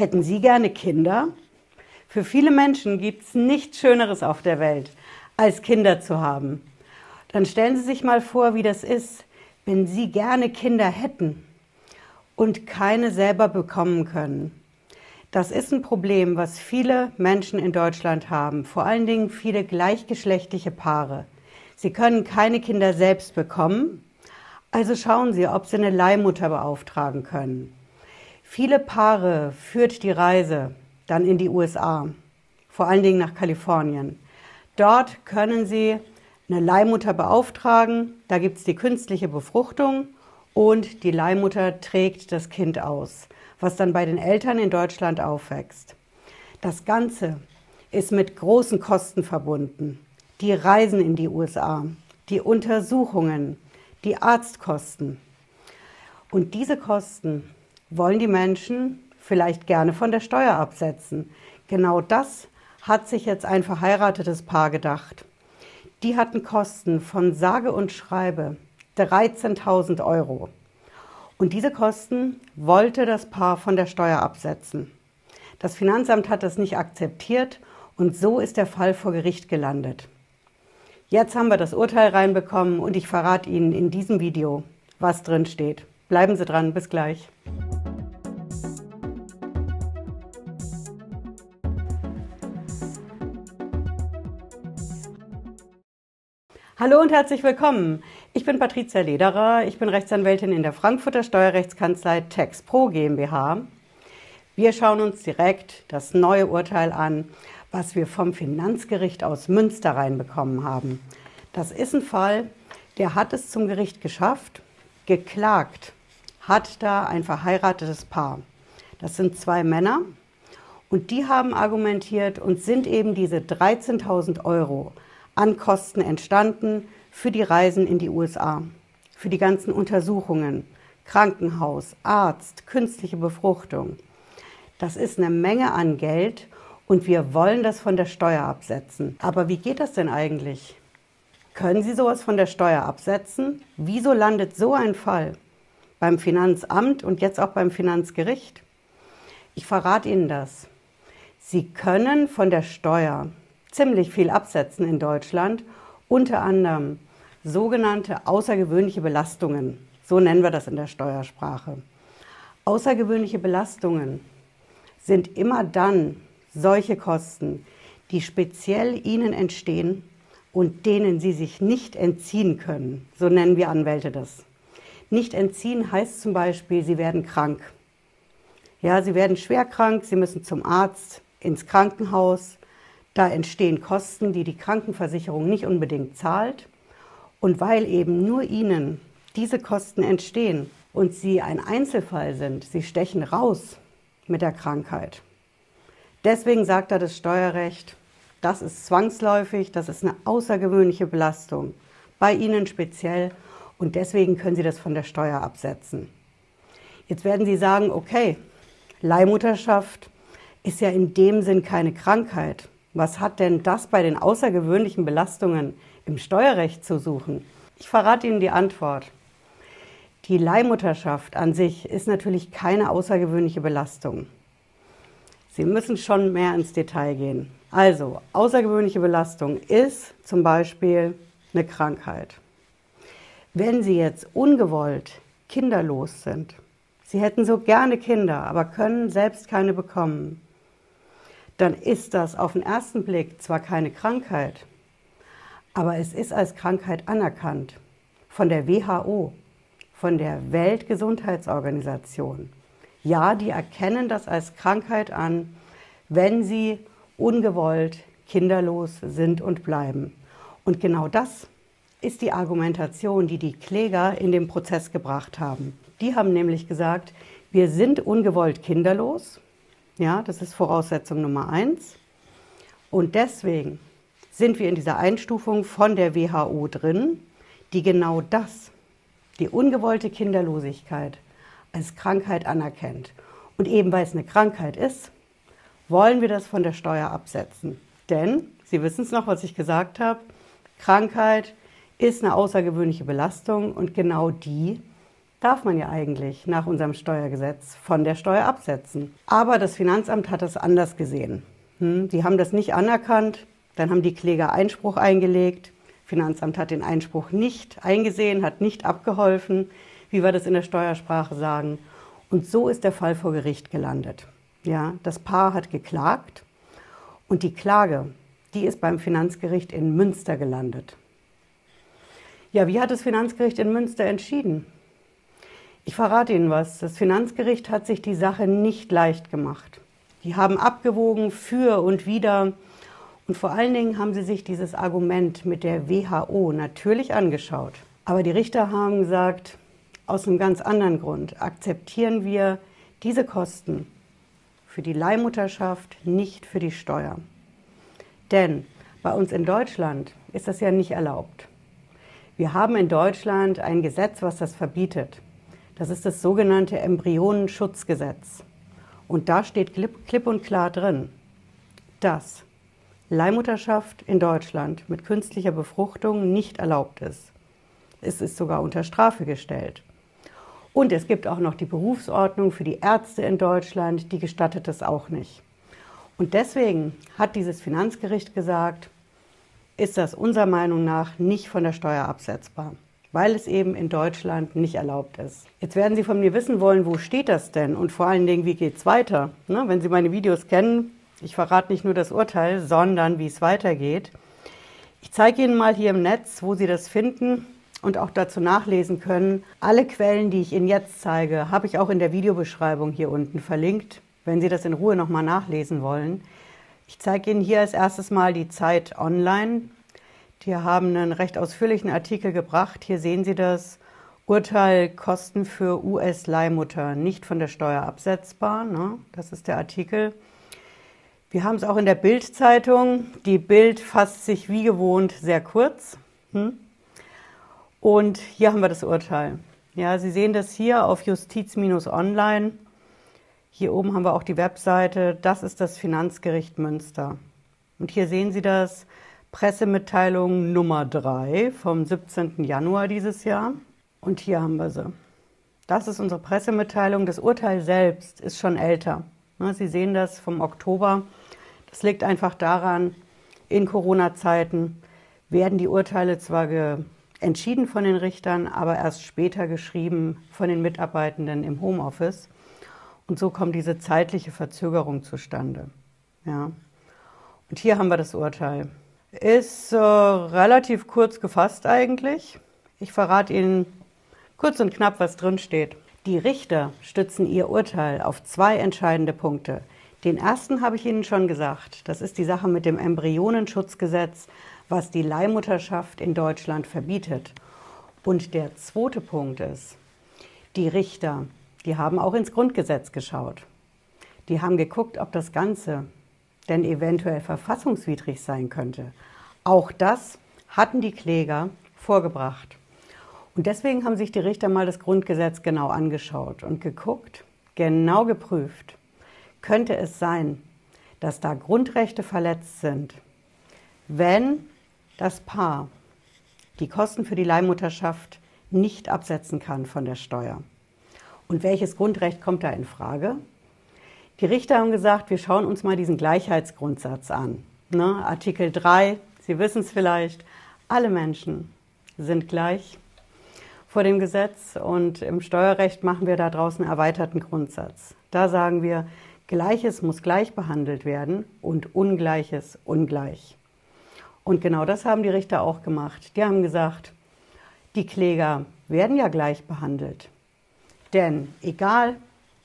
Hätten Sie gerne Kinder? Für viele Menschen gibt es nichts Schöneres auf der Welt, als Kinder zu haben. Dann stellen Sie sich mal vor, wie das ist, wenn Sie gerne Kinder hätten und keine selber bekommen können. Das ist ein Problem, was viele Menschen in Deutschland haben, vor allen Dingen viele gleichgeschlechtliche Paare. Sie können keine Kinder selbst bekommen, also schauen Sie, ob Sie eine Leihmutter beauftragen können. Viele Paare führt die Reise dann in die USA, vor allen Dingen nach Kalifornien. Dort können Sie eine Leihmutter beauftragen, da gibt es die künstliche Befruchtung und die Leihmutter trägt das Kind aus was dann bei den Eltern in Deutschland aufwächst. Das Ganze ist mit großen Kosten verbunden. Die Reisen in die USA, die Untersuchungen, die Arztkosten. Und diese Kosten wollen die Menschen vielleicht gerne von der Steuer absetzen. Genau das hat sich jetzt ein verheiratetes Paar gedacht. Die hatten Kosten von sage und schreibe 13.000 Euro. Und diese Kosten wollte das Paar von der Steuer absetzen. Das Finanzamt hat das nicht akzeptiert und so ist der Fall vor Gericht gelandet. Jetzt haben wir das Urteil reinbekommen und ich verrate Ihnen in diesem Video, was drin steht. Bleiben Sie dran, bis gleich. Hallo und herzlich willkommen. Ich bin Patricia Lederer, ich bin Rechtsanwältin in der Frankfurter Steuerrechtskanzlei TexPro GmbH. Wir schauen uns direkt das neue Urteil an, was wir vom Finanzgericht aus Münster reinbekommen haben. Das ist ein Fall, der hat es zum Gericht geschafft, geklagt hat da ein verheiratetes Paar. Das sind zwei Männer und die haben argumentiert und sind eben diese 13.000 Euro an Kosten entstanden für die Reisen in die USA, für die ganzen Untersuchungen, Krankenhaus, Arzt, künstliche Befruchtung. Das ist eine Menge an Geld und wir wollen das von der Steuer absetzen. Aber wie geht das denn eigentlich? Können Sie sowas von der Steuer absetzen? Wieso landet so ein Fall beim Finanzamt und jetzt auch beim Finanzgericht? Ich verrate Ihnen das. Sie können von der Steuer ziemlich viel absetzen in Deutschland unter anderem sogenannte außergewöhnliche Belastungen. So nennen wir das in der Steuersprache. Außergewöhnliche Belastungen sind immer dann solche Kosten, die speziell Ihnen entstehen und denen Sie sich nicht entziehen können. So nennen wir Anwälte das. Nicht entziehen heißt zum Beispiel, Sie werden krank. Ja, Sie werden schwer krank, Sie müssen zum Arzt, ins Krankenhaus, da entstehen Kosten, die die Krankenversicherung nicht unbedingt zahlt. Und weil eben nur Ihnen diese Kosten entstehen und Sie ein Einzelfall sind, Sie stechen raus mit der Krankheit. Deswegen sagt da das Steuerrecht, das ist zwangsläufig, das ist eine außergewöhnliche Belastung, bei Ihnen speziell und deswegen können Sie das von der Steuer absetzen. Jetzt werden Sie sagen, okay, Leihmutterschaft ist ja in dem Sinn keine Krankheit. Was hat denn das bei den außergewöhnlichen Belastungen im Steuerrecht zu suchen? Ich verrate Ihnen die Antwort. Die Leihmutterschaft an sich ist natürlich keine außergewöhnliche Belastung. Sie müssen schon mehr ins Detail gehen. Also, außergewöhnliche Belastung ist zum Beispiel eine Krankheit. Wenn Sie jetzt ungewollt kinderlos sind, Sie hätten so gerne Kinder, aber können selbst keine bekommen, dann ist das auf den ersten Blick zwar keine Krankheit, aber es ist als Krankheit anerkannt von der WHO, von der Weltgesundheitsorganisation. Ja, die erkennen das als Krankheit an, wenn sie ungewollt kinderlos sind und bleiben. Und genau das ist die Argumentation, die die Kläger in den Prozess gebracht haben. Die haben nämlich gesagt, wir sind ungewollt kinderlos ja, das ist Voraussetzung Nummer eins. Und deswegen sind wir in dieser Einstufung von der WHO drin, die genau das, die ungewollte Kinderlosigkeit, als Krankheit anerkennt. Und eben weil es eine Krankheit ist, wollen wir das von der Steuer absetzen. Denn, Sie wissen es noch, was ich gesagt habe, Krankheit ist eine außergewöhnliche Belastung und genau die darf man ja eigentlich nach unserem Steuergesetz von der Steuer absetzen. Aber das Finanzamt hat das anders gesehen. Hm, die haben das nicht anerkannt, dann haben die Kläger Einspruch eingelegt. Finanzamt hat den Einspruch nicht eingesehen, hat nicht abgeholfen, wie wir das in der Steuersprache sagen. Und so ist der Fall vor Gericht gelandet. Ja, das Paar hat geklagt und die Klage, die ist beim Finanzgericht in Münster gelandet. Ja, wie hat das Finanzgericht in Münster entschieden? Ich verrate Ihnen was. Das Finanzgericht hat sich die Sache nicht leicht gemacht. Die haben abgewogen für und wider. Und vor allen Dingen haben sie sich dieses Argument mit der WHO natürlich angeschaut. Aber die Richter haben gesagt, aus einem ganz anderen Grund akzeptieren wir diese Kosten für die Leihmutterschaft, nicht für die Steuer. Denn bei uns in Deutschland ist das ja nicht erlaubt. Wir haben in Deutschland ein Gesetz, was das verbietet. Das ist das sogenannte Embryonenschutzgesetz. Und da steht klipp, und klar drin, dass Leihmutterschaft in Deutschland mit künstlicher Befruchtung nicht erlaubt ist. Es ist sogar unter Strafe gestellt. Und es gibt auch noch die Berufsordnung für die Ärzte in Deutschland, die gestattet es auch nicht. Und deswegen hat dieses Finanzgericht gesagt, ist das unserer Meinung nach nicht von der Steuer absetzbar, weil es eben in Deutschland nicht erlaubt ist. Jetzt werden Sie von mir wissen wollen, wo steht das denn und vor allen Dingen, wie geht es weiter? Ne, wenn Sie meine Videos kennen, ich verrate nicht nur das Urteil, sondern wie es weitergeht. Ich zeige Ihnen mal hier im Netz, wo Sie das finden und auch dazu nachlesen können. Alle Quellen, die ich Ihnen jetzt zeige, habe ich auch in der Videobeschreibung hier unten verlinkt, wenn Sie das in Ruhe nochmal nachlesen wollen. Ich zeige Ihnen hier als erstes mal die Zeit online. Die haben einen recht ausführlichen Artikel gebracht. Hier sehen Sie das. Urteil Kosten für US-Leihmutter nicht von der Steuer absetzbar. Ne? Das ist der Artikel. Wir haben es auch in der Bild-Zeitung. Die Bild fasst sich wie gewohnt sehr kurz. Hm? Und hier haben wir das Urteil. Ja, Sie sehen das hier auf Justiz-Online. Hier oben haben wir auch die Webseite. Das ist das Finanzgericht Münster. Und hier sehen Sie das Pressemitteilung Nummer 3 vom 17. Januar dieses Jahr. Und hier haben wir sie. Das ist unsere Pressemitteilung. Das Urteil selbst ist schon älter. Ne, Sie sehen das vom Oktober. Das liegt einfach daran, in Corona-Zeiten werden die Urteile zwar entschieden von den Richtern, aber erst später geschrieben von den Mitarbeitenden im Homeoffice. Und so kommt diese zeitliche Verzögerung zustande. Ja. Und hier haben wir das Urteil. Ist äh, relativ kurz gefasst eigentlich. Ich verrate Ihnen kurz und knapp, was drin steht. Die Richter stützen ihr Urteil auf zwei entscheidende Punkte. Den ersten habe ich Ihnen schon gesagt. Das ist die Sache mit dem Embryonenschutzgesetz, was die Leihmutterschaft in Deutschland verbietet. Und der zweite Punkt ist, die Richter, die haben auch ins Grundgesetz geschaut. Die haben geguckt, ob das Ganze denn eventuell verfassungswidrig sein könnte. Auch das hatten die Kläger vorgebracht. Und deswegen haben sich die Richter mal das Grundgesetz genau angeschaut und geguckt, genau geprüft, könnte es sein, dass da Grundrechte verletzt sind, wenn das Paar die Kosten für die Leihmutterschaft nicht absetzen kann von der Steuer. Und welches Grundrecht kommt da in Frage? Die Richter haben gesagt, wir schauen uns mal diesen Gleichheitsgrundsatz an. Ne? Artikel 3, Sie wissen es vielleicht, alle Menschen sind gleich vor dem Gesetz und im Steuerrecht machen wir da draußen einen erweiterten Grundsatz. Da sagen wir, Gleiches muss gleich behandelt werden und Ungleiches ungleich. Und genau das haben die Richter auch gemacht. Die haben gesagt, die Kläger werden ja gleich behandelt. Denn egal,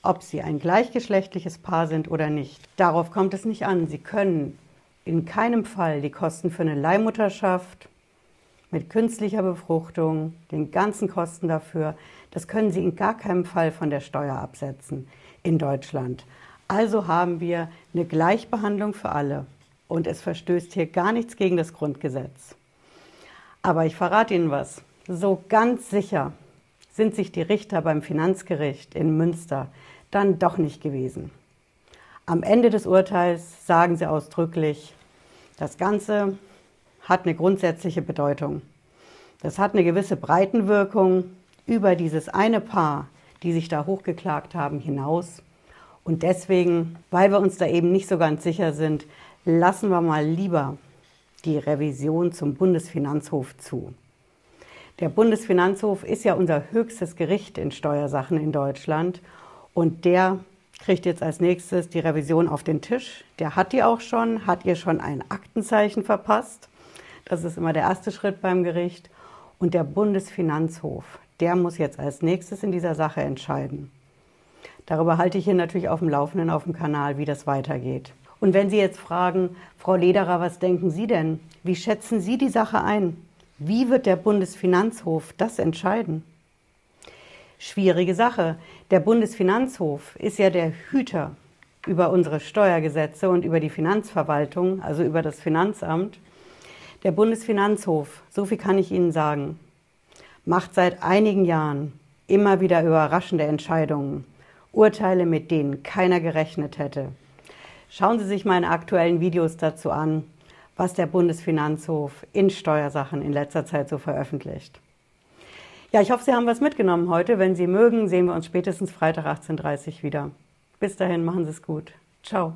ob sie ein gleichgeschlechtliches Paar sind oder nicht, darauf kommt es nicht an. Sie können in keinem Fall die Kosten für eine Leihmutterschaft mit künstlicher Befruchtung, den ganzen Kosten dafür, das können sie in gar keinem Fall von der Steuer absetzen in Deutschland. Also haben wir eine Gleichbehandlung für alle und es verstößt hier gar nichts gegen das Grundgesetz. Aber ich verrate Ihnen was. So ganz sicher sind sich die Richter beim Finanzgericht in Münster dann doch nicht gewesen. Am Ende des Urteils sagen sie ausdrücklich, das Ganze hat eine grundsätzliche Bedeutung. Das hat eine gewisse Breitenwirkung über dieses eine Paar, die sich da hochgeklagt haben, hinaus. Und deswegen, weil wir uns da eben nicht so ganz sicher sind, lassen wir mal lieber die Revision zum Bundesfinanzhof zu. Der Bundesfinanzhof ist ja unser höchstes Gericht in Steuersachen in Deutschland und der kriegt jetzt als nächstes die Revision auf den Tisch. Der hat die auch schon, hat ihr schon ein Aktenzeichen verpasst. Das ist immer der erste Schritt beim Gericht. Und der Bundesfinanzhof, der muss jetzt als nächstes in dieser Sache entscheiden. Darüber halte ich hier natürlich auf dem Laufenden auf dem Kanal, wie das weitergeht. Und wenn Sie jetzt fragen, Frau Lederer, was denken Sie denn? Wie schätzen Sie die Sache ein? Wie wird der Bundesfinanzhof das entscheiden? Schwierige Sache. Der Bundesfinanzhof ist ja der Hüter über unsere Steuergesetze und über die Finanzverwaltung, also über das Finanzamt. Der Bundesfinanzhof, so viel kann ich Ihnen sagen, macht seit einigen Jahren immer wieder überraschende Entscheidungen, Urteile, mit denen keiner gerechnet hätte. Schauen Sie sich meine aktuellen Videos dazu an, was der Bundesfinanzhof in Steuersachen in letzter Zeit so veröffentlicht. Ja, ich hoffe, Sie haben was mitgenommen heute. Wenn Sie mögen, sehen wir uns spätestens Freitag 18.30 Uhr wieder. Bis dahin, machen Sie es gut. Ciao.